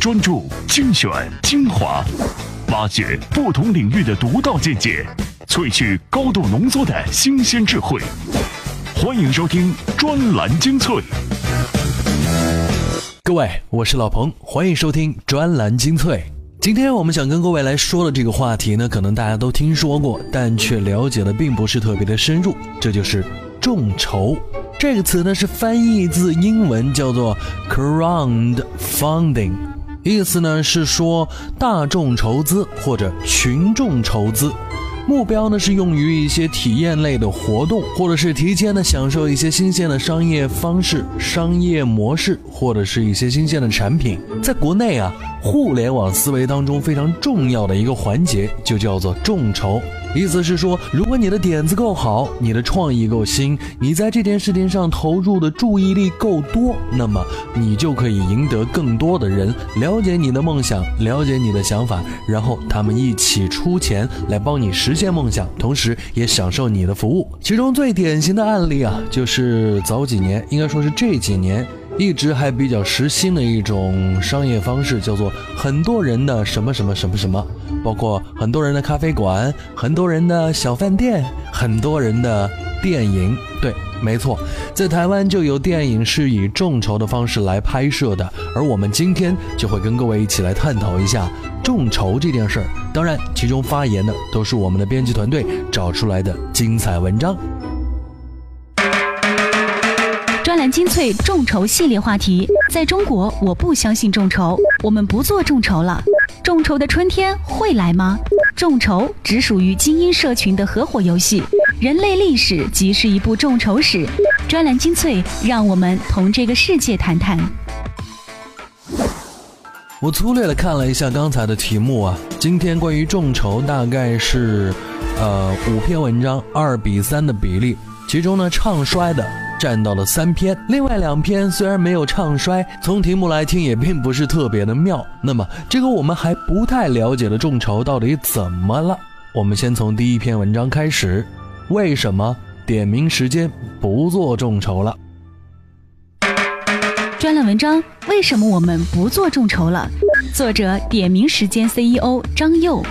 专注、精选、精华，挖掘不同领域的独到见解，萃取高度浓缩的新鲜智慧。欢迎收听专栏精粹。各位，我是老彭，欢迎收听专栏精粹。今天我们想跟各位来说的这个话题呢，可能大家都听说过，但却了解的并不是特别的深入，这就是众筹。这个词呢是翻译自英文，叫做 crowdfunding，意思呢是说大众筹资或者群众筹资。目标呢是用于一些体验类的活动，或者是提前的享受一些新鲜的商业方式、商业模式，或者是一些新鲜的产品。在国内啊，互联网思维当中非常重要的一个环节就叫做众筹。意思是说，如果你的点子够好，你的创意够新，你在这件事情上投入的注意力够多，那么你就可以赢得更多的人了解你的梦想，了解你的想法，然后他们一起出钱来帮你实现梦想，同时也享受你的服务。其中最典型的案例啊，就是早几年，应该说是这几年。一直还比较时兴的一种商业方式，叫做很多人的什么什么什么什么，包括很多人的咖啡馆、很多人的小饭店、很多人的电影。对，没错，在台湾就有电影是以众筹的方式来拍摄的，而我们今天就会跟各位一起来探讨一下众筹这件事儿。当然，其中发言的都是我们的编辑团队找出来的精彩文章。精粹众筹系列话题，在中国，我不相信众筹，我们不做众筹了。众筹的春天会来吗？众筹只属于精英社群的合伙游戏，人类历史即是一部众筹史。专栏精粹，让我们同这个世界谈谈。我粗略的看了一下刚才的题目啊，今天关于众筹大概是，呃，五篇文章，二比三的比例，其中呢唱衰的。占到了三篇，另外两篇虽然没有唱衰，从题目来听也并不是特别的妙。那么这个我们还不太了解的众筹到底怎么了？我们先从第一篇文章开始。为什么点名时间不做众筹了？专栏文章：为什么我们不做众筹了？作者：点名时间 CEO 张佑。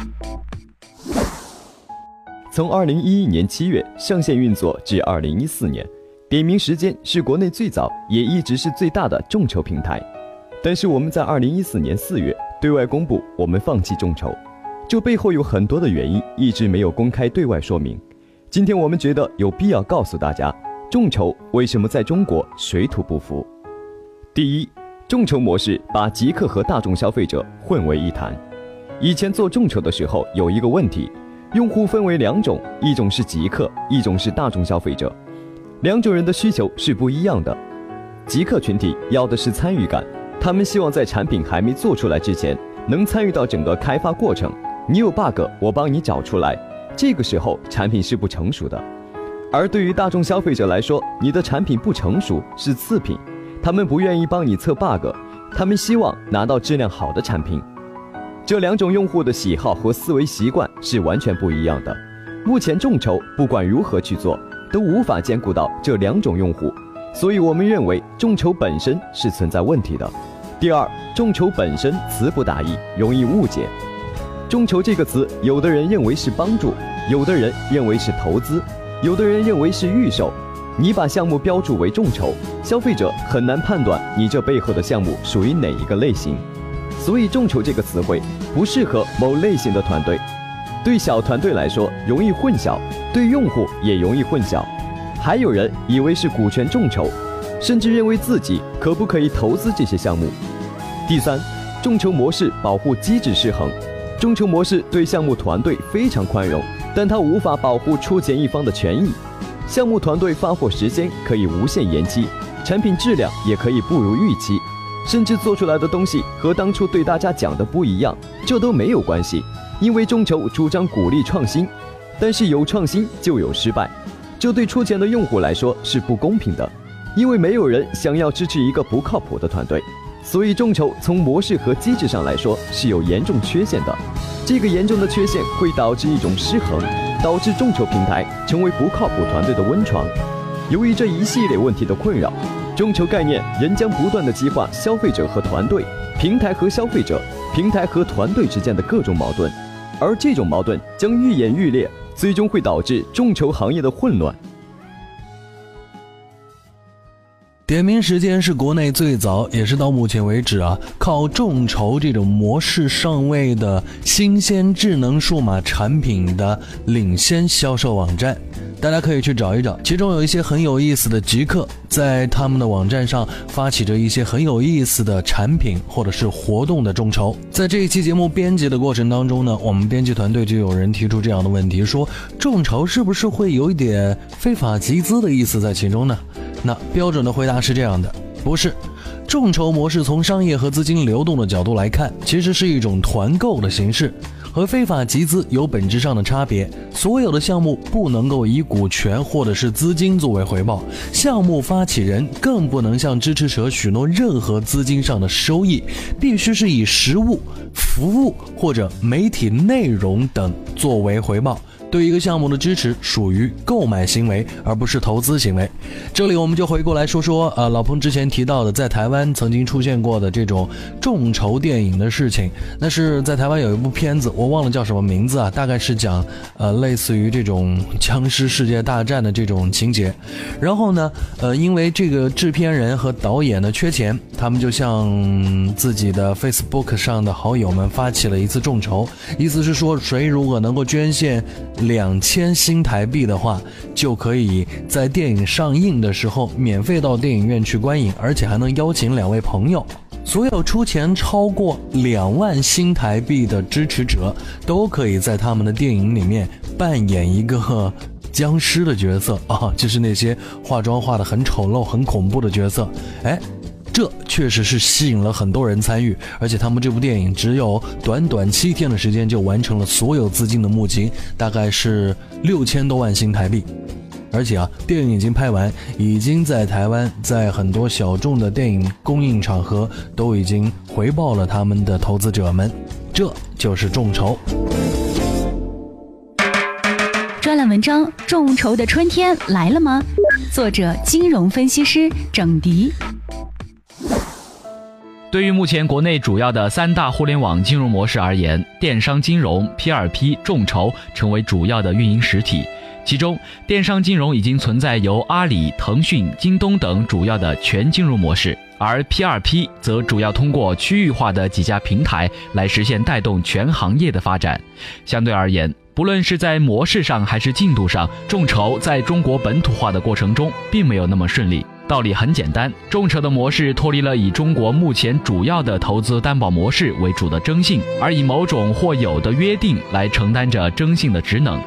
从二零一一年七月上线运作至二零一四年。点名时间是国内最早也一直是最大的众筹平台，但是我们在二零一四年四月对外公布我们放弃众筹，这背后有很多的原因，一直没有公开对外说明。今天我们觉得有必要告诉大家，众筹为什么在中国水土不服。第一，众筹模式把极客和大众消费者混为一谈。以前做众筹的时候有一个问题，用户分为两种，一种是极客，一种是大众消费者。两种人的需求是不一样的，极客群体要的是参与感，他们希望在产品还没做出来之前，能参与到整个开发过程。你有 bug，我帮你找出来。这个时候产品是不成熟的。而对于大众消费者来说，你的产品不成熟是次品，他们不愿意帮你测 bug，他们希望拿到质量好的产品。这两种用户的喜好和思维习惯是完全不一样的。目前众筹不管如何去做。都无法兼顾到这两种用户，所以我们认为众筹本身是存在问题的。第二，众筹本身词不达意，容易误解。众筹这个词，有的人认为是帮助，有的人认为是投资，有的人认为是预售。你把项目标注为众筹，消费者很难判断你这背后的项目属于哪一个类型。所以，众筹这个词汇不适合某类型的团队。对小团队来说容易混淆，对用户也容易混淆。还有人以为是股权众筹，甚至认为自己可不可以投资这些项目。第三，众筹模式保护机制失衡。众筹模式对项目团队非常宽容，但它无法保护出钱一方的权益。项目团队发货时间可以无限延期，产品质量也可以不如预期，甚至做出来的东西和当初对大家讲的不一样，这都没有关系。因为众筹主张鼓励创新，但是有创新就有失败，这对出钱的用户来说是不公平的。因为没有人想要支持一个不靠谱的团队，所以众筹从模式和机制上来说是有严重缺陷的。这个严重的缺陷会导致一种失衡，导致众筹平台成为不靠谱团队的温床。由于这一系列问题的困扰，众筹概念仍将不断的激化消费者和团队。平台和消费者、平台和团队之间的各种矛盾，而这种矛盾将愈演愈烈，最终会导致众筹行业的混乱。点名时间是国内最早，也是到目前为止啊，靠众筹这种模式上位的新鲜智能数码产品的领先销售网站。大家可以去找一找，其中有一些很有意思的极客，在他们的网站上发起着一些很有意思的产品或者是活动的众筹。在这一期节目编辑的过程当中呢，我们编辑团队就有人提出这样的问题：说众筹是不是会有一点非法集资的意思在其中呢？那标准的回答是这样的，不是，众筹模式从商业和资金流动的角度来看，其实是一种团购的形式，和非法集资有本质上的差别。所有的项目不能够以股权或者是资金作为回报，项目发起人更不能向支持者许诺任何资金上的收益，必须是以实物、服务或者媒体内容等作为回报。对一个项目的支持属于购买行为，而不是投资行为。这里我们就回过来说说，呃，老彭之前提到的，在台湾曾经出现过的这种众筹电影的事情。那是在台湾有一部片子，我忘了叫什么名字啊，大概是讲，呃，类似于这种僵尸世界大战的这种情节。然后呢，呃，因为这个制片人和导演呢缺钱，他们就向自己的 Facebook 上的好友们发起了一次众筹，意思是说，谁如果能够捐献。两千新台币的话，就可以在电影上映的时候免费到电影院去观影，而且还能邀请两位朋友。所有出钱超过两万新台币的支持者，都可以在他们的电影里面扮演一个僵尸的角色啊，就是那些化妆化的很丑陋、很恐怖的角色。哎。这确实是吸引了很多人参与，而且他们这部电影只有短短七天的时间就完成了所有资金的募集，大概是六千多万新台币。而且啊，电影已经拍完，已经在台湾在很多小众的电影公映场合都已经回报了他们的投资者们。这就是众筹。专栏文章：众筹的春天来了吗？作者：金融分析师整迪。对于目前国内主要的三大互联网金融模式而言，电商金融、P2P、众筹成为主要的运营实体。其中，电商金融已经存在由阿里、腾讯、京东等主要的全金融模式，而 P2P 则主要通过区域化的几家平台来实现带动全行业的发展。相对而言，不论是在模式上还是进度上，众筹在中国本土化的过程中并没有那么顺利。道理很简单，众筹的模式脱离了以中国目前主要的投资担保模式为主的征信，而以某种或有的约定来承担着征信的职能，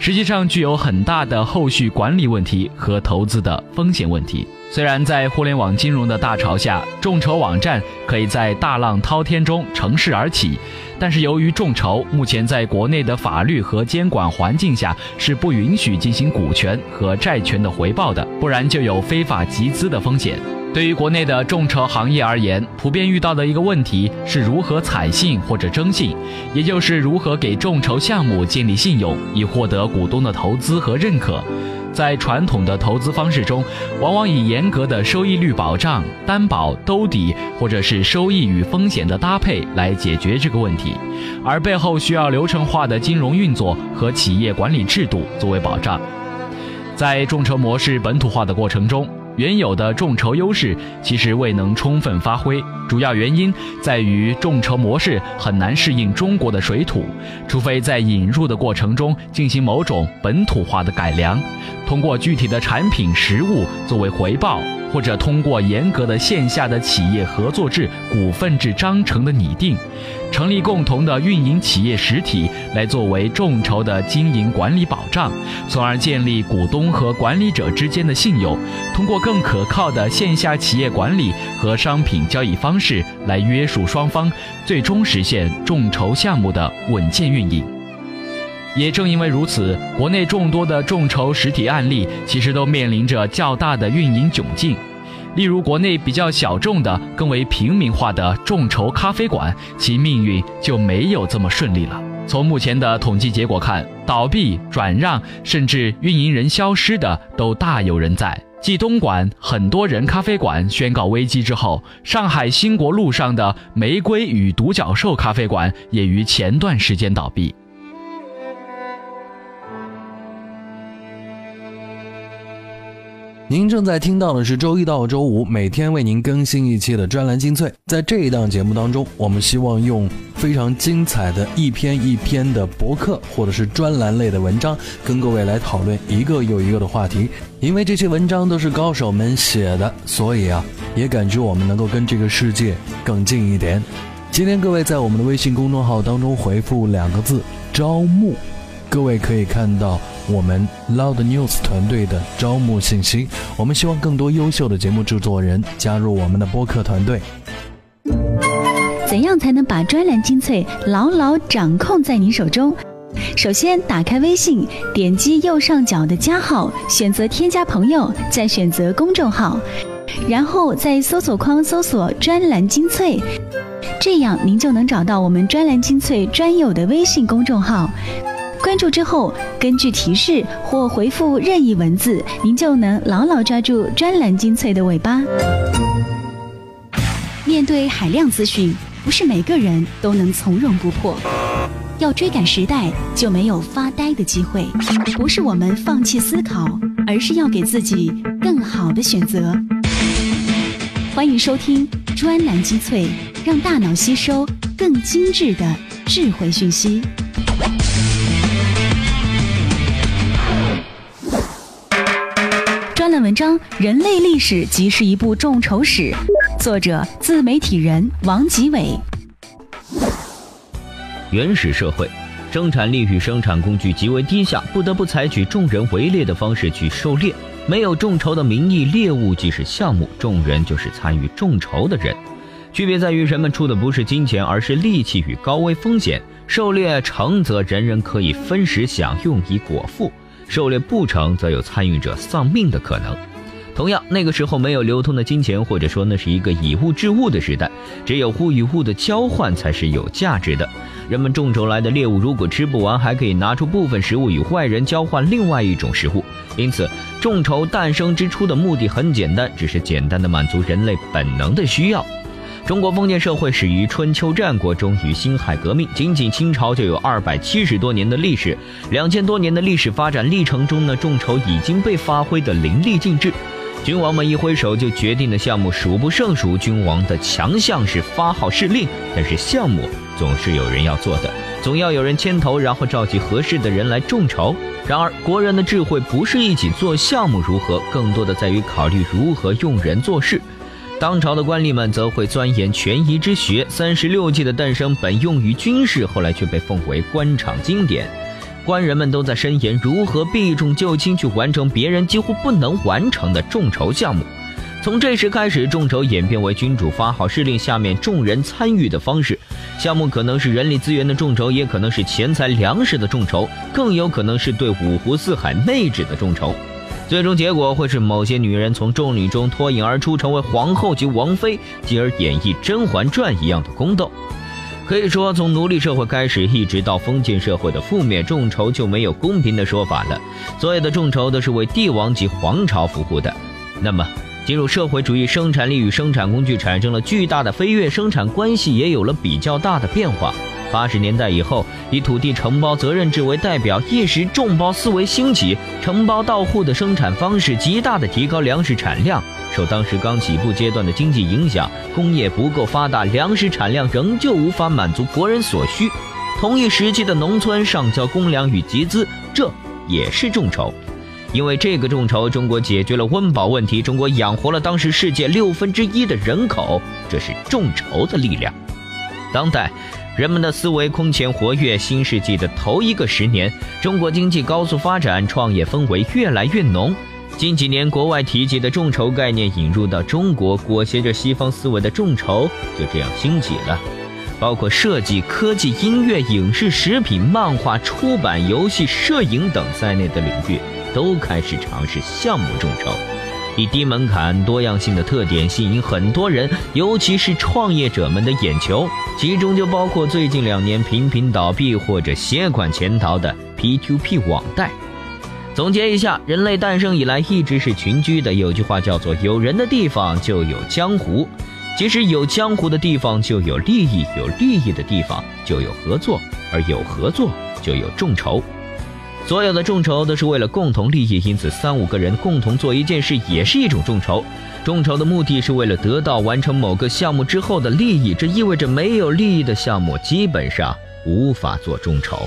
实际上具有很大的后续管理问题和投资的风险问题。虽然在互联网金融的大潮下，众筹网站可以在大浪滔天中乘势而起，但是由于众筹目前在国内的法律和监管环境下是不允许进行股权和债权的回报的，不然就有非法集资的风险。对于国内的众筹行业而言，普遍遇到的一个问题是如何采信或者征信，也就是如何给众筹项目建立信用，以获得股东的投资和认可。在传统的投资方式中，往往以严格的收益率保障、担保、兜底，或者是收益与风险的搭配来解决这个问题，而背后需要流程化的金融运作和企业管理制度作为保障。在众筹模式本土化的过程中，原有的众筹优势其实未能充分发挥，主要原因在于众筹模式很难适应中国的水土，除非在引入的过程中进行某种本土化的改良，通过具体的产品实物作为回报。或者通过严格的线下的企业合作制、股份制章程的拟定，成立共同的运营企业实体来作为众筹的经营管理保障，从而建立股东和管理者之间的信用。通过更可靠的线下企业管理和商品交易方式来约束双方，最终实现众筹项目的稳健运营。也正因为如此，国内众多的众筹实体案例其实都面临着较大的运营窘境。例如，国内比较小众的、更为平民化的众筹咖啡馆，其命运就没有这么顺利了。从目前的统计结果看，倒闭、转让，甚至运营人消失的都大有人在。继东莞很多人咖啡馆宣告危机之后，上海兴国路上的玫瑰与独角兽咖啡馆也于前段时间倒闭。您正在听到的是周一到周五每天为您更新一期的专栏精粹。在这一档节目当中，我们希望用非常精彩的一篇一篇的博客或者是专栏类的文章，跟各位来讨论一个又一个的话题。因为这些文章都是高手们写的，所以啊，也感觉我们能够跟这个世界更近一点。今天各位在我们的微信公众号当中回复两个字“招募”，各位可以看到。我们 Loud News 团队的招募信息，我们希望更多优秀的节目制作人加入我们的播客团队。怎样才能把专栏精粹牢牢掌控在你手中？首先，打开微信，点击右上角的加号，选择添加朋友，再选择公众号，然后在搜索框搜索“专栏精粹”，这样您就能找到我们专栏精粹专有的微信公众号。关注之后，根据提示或回复任意文字，您就能牢牢抓住专栏精粹的尾巴。面对海量资讯，不是每个人都能从容不迫。要追赶时代，就没有发呆的机会。不是我们放弃思考，而是要给自己更好的选择。欢迎收听专栏精粹，让大脑吸收更精致的智慧讯息。文章《人类历史即是一部众筹史》，作者自媒体人王吉伟。原始社会，生产力与生产工具极为低下，不得不采取众人围猎的方式去狩猎。没有众筹的名义，猎物即是项目，众人就是参与众筹的人。区别在于，人们出的不是金钱，而是力气与高危风险。狩猎成则人人可以分食享用以果腹。狩猎不成，则有参与者丧命的可能。同样，那个时候没有流通的金钱，或者说那是一个以物治物的时代，只有物与物的交换才是有价值的。人们众筹来的猎物，如果吃不完，还可以拿出部分食物与外人交换另外一种食物。因此，众筹诞生之初的目的很简单，只是简单的满足人类本能的需要。中国封建社会始于春秋战国，终于辛亥革命。仅仅清朝就有二百七十多年的历史，两千多年的历史发展历程中呢，众筹已经被发挥的淋漓尽致。君王们一挥手就决定的项目数不胜数，君王的强项是发号施令，但是项目总是有人要做的，总要有人牵头，然后召集合适的人来众筹。然而，国人的智慧不是一起做项目如何，更多的在于考虑如何用人做事。当朝的官吏们则会钻研权宜之学，三十六计的诞生本用于军事，后来却被奉为官场经典。官人们都在深研如何避重就轻去完成别人几乎不能完成的众筹项目。从这时开始，众筹演变为君主发号施令，下面众人参与的方式。项目可能是人力资源的众筹，也可能是钱财粮食的众筹，更有可能是对五湖四海内指的众筹。最终结果会是某些女人从众女中脱颖而出，成为皇后及王妃，继而演绎《甄嬛传》一样的宫斗。可以说，从奴隶社会开始，一直到封建社会的覆灭，众筹就没有公平的说法了。所有的众筹都是为帝王及皇朝服务的。那么，进入社会主义，生产力与生产工具产生了巨大的飞跃，生产关系也有了比较大的变化。八十年代以后，以土地承包责任制为代表，一时众包思维兴起，承包到户的生产方式极大的提高粮食产量。受当时刚起步阶段的经济影响，工业不够发达，粮食产量仍旧无法满足国人所需。同一时期的农村上交公粮与集资，这也是众筹。因为这个众筹，中国解决了温饱问题，中国养活了当时世界六分之一的人口。这是众筹的力量。当代。人们的思维空前活跃。新世纪的头一个十年，中国经济高速发展，创业氛围越来越浓。近几年，国外提及的众筹概念引入到中国，裹挟着西方思维的众筹就这样兴起了。包括设计、科技、音乐、影视、食品、漫画、出版、游戏、摄影等在内的领域，都开始尝试项目众筹。以低门槛、多样性的特点吸引很多人，尤其是创业者们的眼球。其中就包括最近两年频频倒闭或者携款潜逃的 P2P 网贷。总结一下，人类诞生以来一直是群居的。有句话叫做“有人的地方就有江湖”，其实有江湖的地方就有利益，有利益的地方就有合作，而有合作就有众筹。所有的众筹都是为了共同利益，因此三五个人共同做一件事也是一种众筹。众筹的目的是为了得到完成某个项目之后的利益，这意味着没有利益的项目基本上无法做众筹。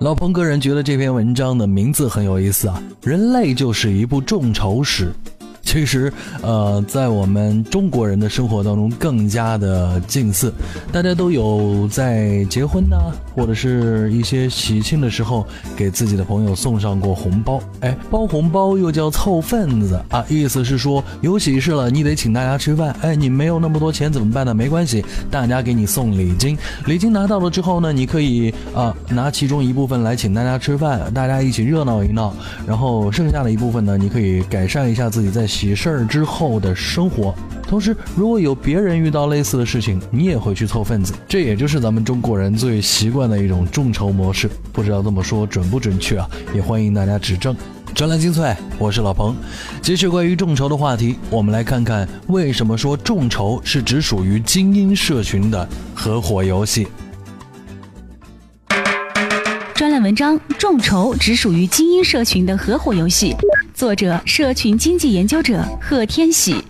老彭个人觉得这篇文章的名字很有意思啊，人类就是一部众筹史。其实，呃，在我们中国人的生活当中更加的近似，大家都有在结婚呐，或者是一些喜庆的时候，给自己的朋友送上过红包。哎，包红包又叫凑份子啊，意思是说有喜事了，你得请大家吃饭。哎，你没有那么多钱怎么办呢？没关系，大家给你送礼金，礼金拿到了之后呢，你可以啊拿其中一部分来请大家吃饭，大家一起热闹一闹，然后剩下的一部分呢，你可以改善一下自己在。喜事儿之后的生活，同时如果有别人遇到类似的事情，你也会去凑份子，这也就是咱们中国人最习惯的一种众筹模式。不知道这么说准不准确啊？也欢迎大家指正。专栏精粹，我是老彭。继续关于众筹的话题，我们来看看为什么说众筹是只属于精英社群的合伙游戏。文章：众筹只属于精英社群的合伙游戏。作者：社群经济研究者贺天喜。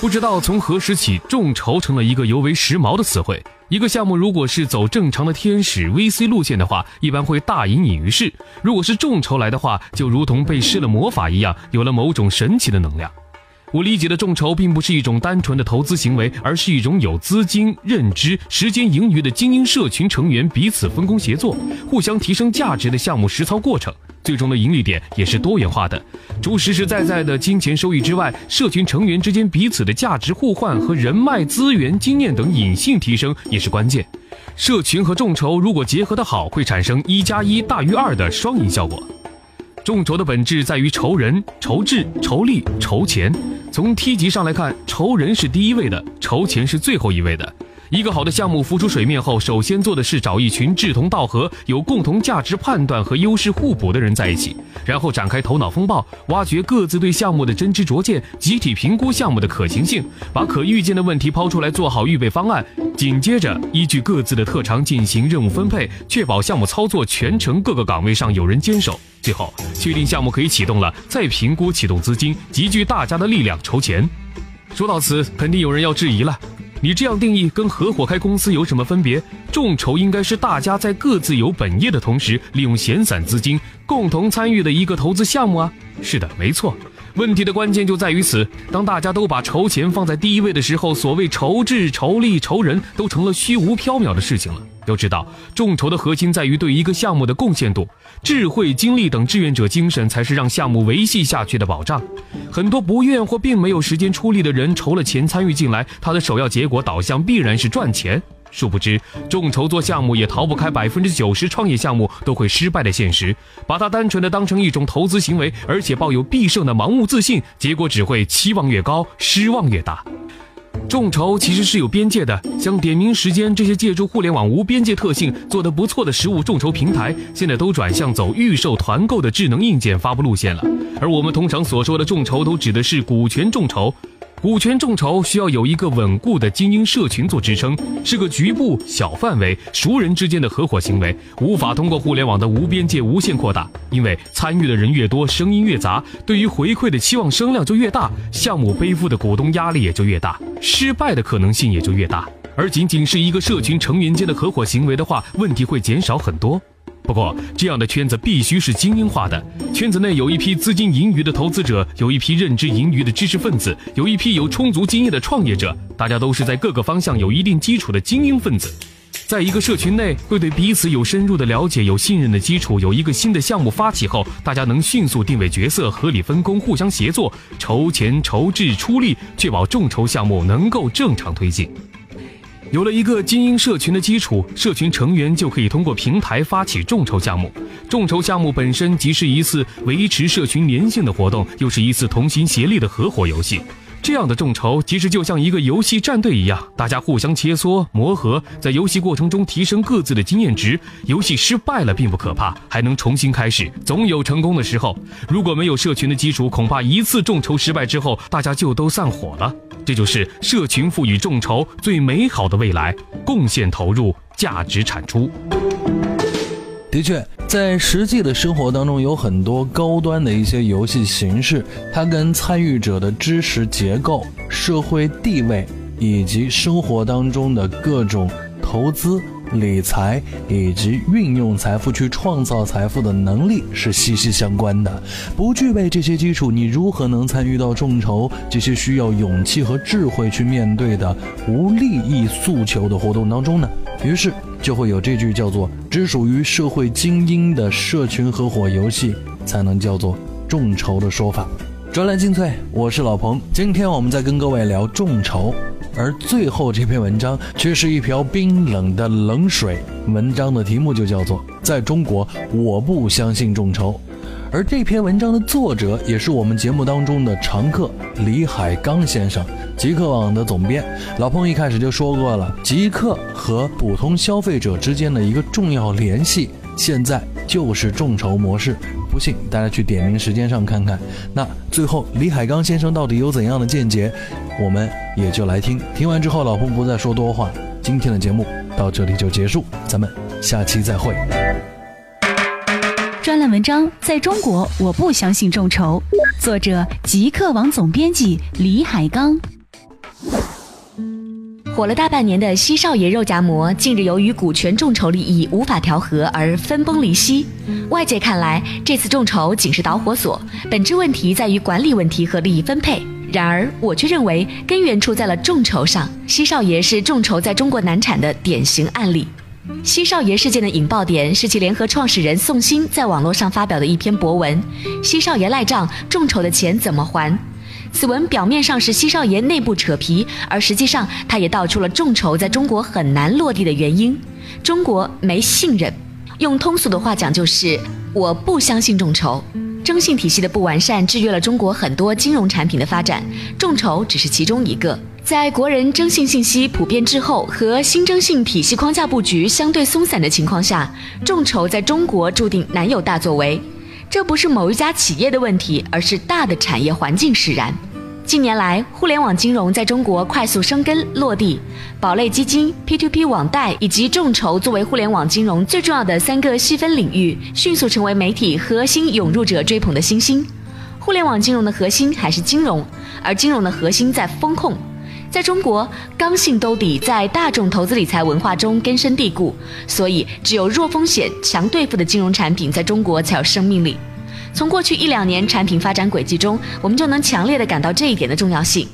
不知道从何时起，众筹成了一个尤为时髦的词汇。一个项目如果是走正常的天使 VC 路线的话，一般会大隐隐于市；如果是众筹来的话，就如同被施了魔法一样，有了某种神奇的能量。我理解的众筹并不是一种单纯的投资行为，而是一种有资金、认知、时间盈余的精英社群成员彼此分工协作、互相提升价值的项目实操过程。最终的盈利点也是多元化的，除实实在在的金钱收益之外，社群成员之间彼此的价值互换和人脉资源、经验等隐性提升也是关键。社群和众筹如果结合得好，会产生一加一大于二的双赢效果。众筹的本质在于筹人、筹智、筹力、筹钱。从梯级上来看，筹人是第一位的，筹钱是最后一位的。一个好的项目浮出水面后，首先做的是找一群志同道合、有共同价值判断和优势互补的人在一起，然后展开头脑风暴，挖掘各自对项目的真知灼见，集体评估项目的可行性，把可预见的问题抛出来，做好预备方案。紧接着，依据各自的特长进行任务分配，确保项目操作全程各个岗位上有人坚守。最后，确定项目可以启动了，再评估启动资金，集聚大家的力量筹钱。说到此，肯定有人要质疑了。你这样定义跟合伙开公司有什么分别？众筹应该是大家在各自有本业的同时，利用闲散资金共同参与的一个投资项目啊。是的，没错。问题的关键就在于此：当大家都把筹钱放在第一位的时候，所谓筹智、筹力、筹人都成了虚无缥缈的事情了。要知道，众筹的核心在于对一个项目的贡献度，智慧、精力等志愿者精神才是让项目维系下去的保障。很多不愿或并没有时间出力的人，筹了钱参与进来，他的首要结果导向必然是赚钱。殊不知，众筹做项目也逃不开百分之九十创业项目都会失败的现实。把它单纯的当成一种投资行为，而且抱有必胜的盲目自信，结果只会期望越高，失望越大。众筹其实是有边界的，像点名时间这些借助互联网无边界特性做得不错的实物众筹平台，现在都转向走预售团购的智能硬件发布路线了。而我们通常所说的众筹，都指的是股权众筹。股权众筹需要有一个稳固的精英社群做支撑，是个局部小范围熟人之间的合伙行为，无法通过互联网的无边界无限扩大。因为参与的人越多，声音越杂，对于回馈的期望声量就越大，项目背负的股东压力也就越大，失败的可能性也就越大。而仅仅是一个社群成员间的合伙行为的话，问题会减少很多。不过，这样的圈子必须是精英化的。圈子内有一批资金盈余的投资者，有一批认知盈余的知识分子，有一批有充足经验的创业者。大家都是在各个方向有一定基础的精英分子。在一个社群内，会对彼此有深入的了解，有信任的基础。有一个新的项目发起后，大家能迅速定位角色，合理分工，互相协作，筹钱、筹智、出力，确保众筹项目能够正常推进。有了一个精英社群的基础，社群成员就可以通过平台发起众筹项目。众筹项目本身即是一次维持社群粘性的活动，又是一次同心协力的合伙游戏。这样的众筹其实就像一个游戏战队一样，大家互相切磋磨合，在游戏过程中提升各自的经验值。游戏失败了并不可怕，还能重新开始，总有成功的时候。如果没有社群的基础，恐怕一次众筹失败之后，大家就都散伙了。这就是社群赋予众筹最美好的未来，贡献投入，价值产出。的确，在实际的生活当中，有很多高端的一些游戏形式，它跟参与者的知识结构、社会地位以及生活当中的各种投资。理财以及运用财富去创造财富的能力是息息相关的。不具备这些基础，你如何能参与到众筹这些需要勇气和智慧去面对的无利益诉求的活动当中呢？于是就会有这句叫做“只属于社会精英的社群合伙游戏才能叫做众筹”的说法。专栏精粹，我是老彭，今天我们在跟各位聊众筹。而最后这篇文章却是一瓢冰冷的冷水。文章的题目就叫做《在中国，我不相信众筹》。而这篇文章的作者也是我们节目当中的常客李海刚先生，极客网的总编。老彭一开始就说过了，极客和普通消费者之间的一个重要联系，现在就是众筹模式。不信，大家去点名时间上看看。那最后，李海刚先生到底有怎样的见解？我们也就来听。听完之后，老彭不再说多话。今天的节目到这里就结束，咱们下期再会。专栏文章：在中国，我不相信众筹。作者：极客网总编辑李海刚。火了大半年的西少爷肉夹馍，近日由于股权众筹利益无法调和而分崩离析。外界看来，这次众筹仅是导火索，本质问题在于管理问题和利益分配。然而，我却认为根源出在了众筹上。西少爷是众筹在中国难产的典型案例。西少爷事件的引爆点是其联合创始人宋鑫在网络上发表的一篇博文：“西少爷赖账，众筹的钱怎么还？”此文表面上是西少爷内部扯皮，而实际上他也道出了众筹在中国很难落地的原因：中国没信任。用通俗的话讲，就是我不相信众筹。征信体系的不完善制约了中国很多金融产品的发展，众筹只是其中一个。在国人征信信息普遍滞后和新征信体系框架布局相对松散的情况下，众筹在中国注定难有大作为。这不是某一家企业的问题，而是大的产业环境使然。近年来，互联网金融在中国快速生根落地，保类基金、P2P 网贷以及众筹作为互联网金融最重要的三个细分领域，迅速成为媒体核心涌入者追捧的新星。互联网金融的核心还是金融，而金融的核心在风控。在中国，刚性兜底在大众投资理财文化中根深蒂固，所以只有弱风险、强兑付的金融产品在中国才有生命力。从过去一两年产品发展轨迹中，我们就能强烈的感到这一点的重要性。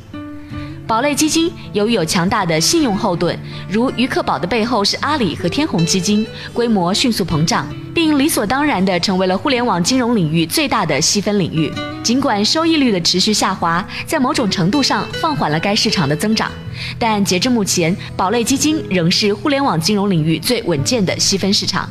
保类基金由于有强大的信用后盾，如余克宝的背后是阿里和天弘基金，规模迅速膨胀，并理所当然地成为了互联网金融领域最大的细分领域。尽管收益率的持续下滑，在某种程度上放缓了该市场的增长，但截至目前，保类基金仍是互联网金融领域最稳健的细分市场。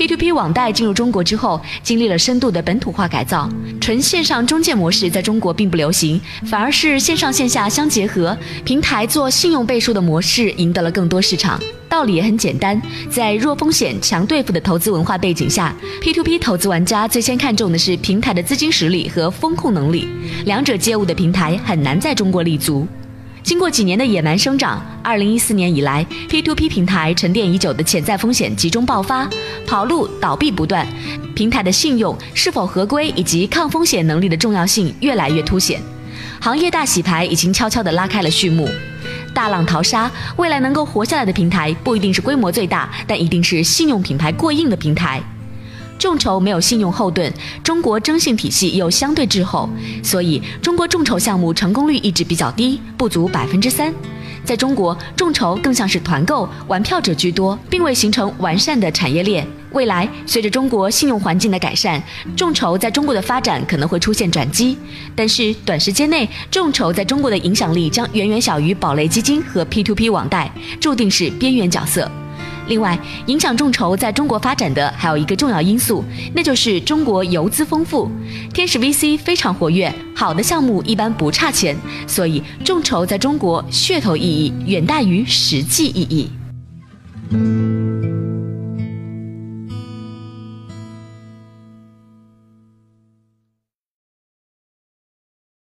P2P 网贷进入中国之后，经历了深度的本土化改造，纯线上中介模式在中国并不流行，反而是线上线下相结合，平台做信用背书的模式赢得了更多市场。道理也很简单，在弱风险强兑付的投资文化背景下，P2P 投资玩家最先看重的是平台的资金实力和风控能力，两者皆无的平台很难在中国立足。经过几年的野蛮生长，二零一四年以来，P2P 平台沉淀已久的潜在风险集中爆发，跑路倒闭不断，平台的信用是否合规以及抗风险能力的重要性越来越凸显，行业大洗牌已经悄悄地拉开了序幕，大浪淘沙，未来能够活下来的平台不一定是规模最大，但一定是信用品牌过硬的平台。众筹没有信用后盾，中国征信体系又相对滞后，所以中国众筹项目成功率一直比较低，不足百分之三。在中国，众筹更像是团购，玩票者居多，并未形成完善的产业链。未来，随着中国信用环境的改善，众筹在中国的发展可能会出现转机。但是，短时间内，众筹在中国的影响力将远远小于保雷基金和 P2P 网贷，注定是边缘角色。另外，影响众筹在中国发展的还有一个重要因素，那就是中国游资丰富，天使 VC 非常活跃，好的项目一般不差钱，所以众筹在中国噱头意义远大于实际意义。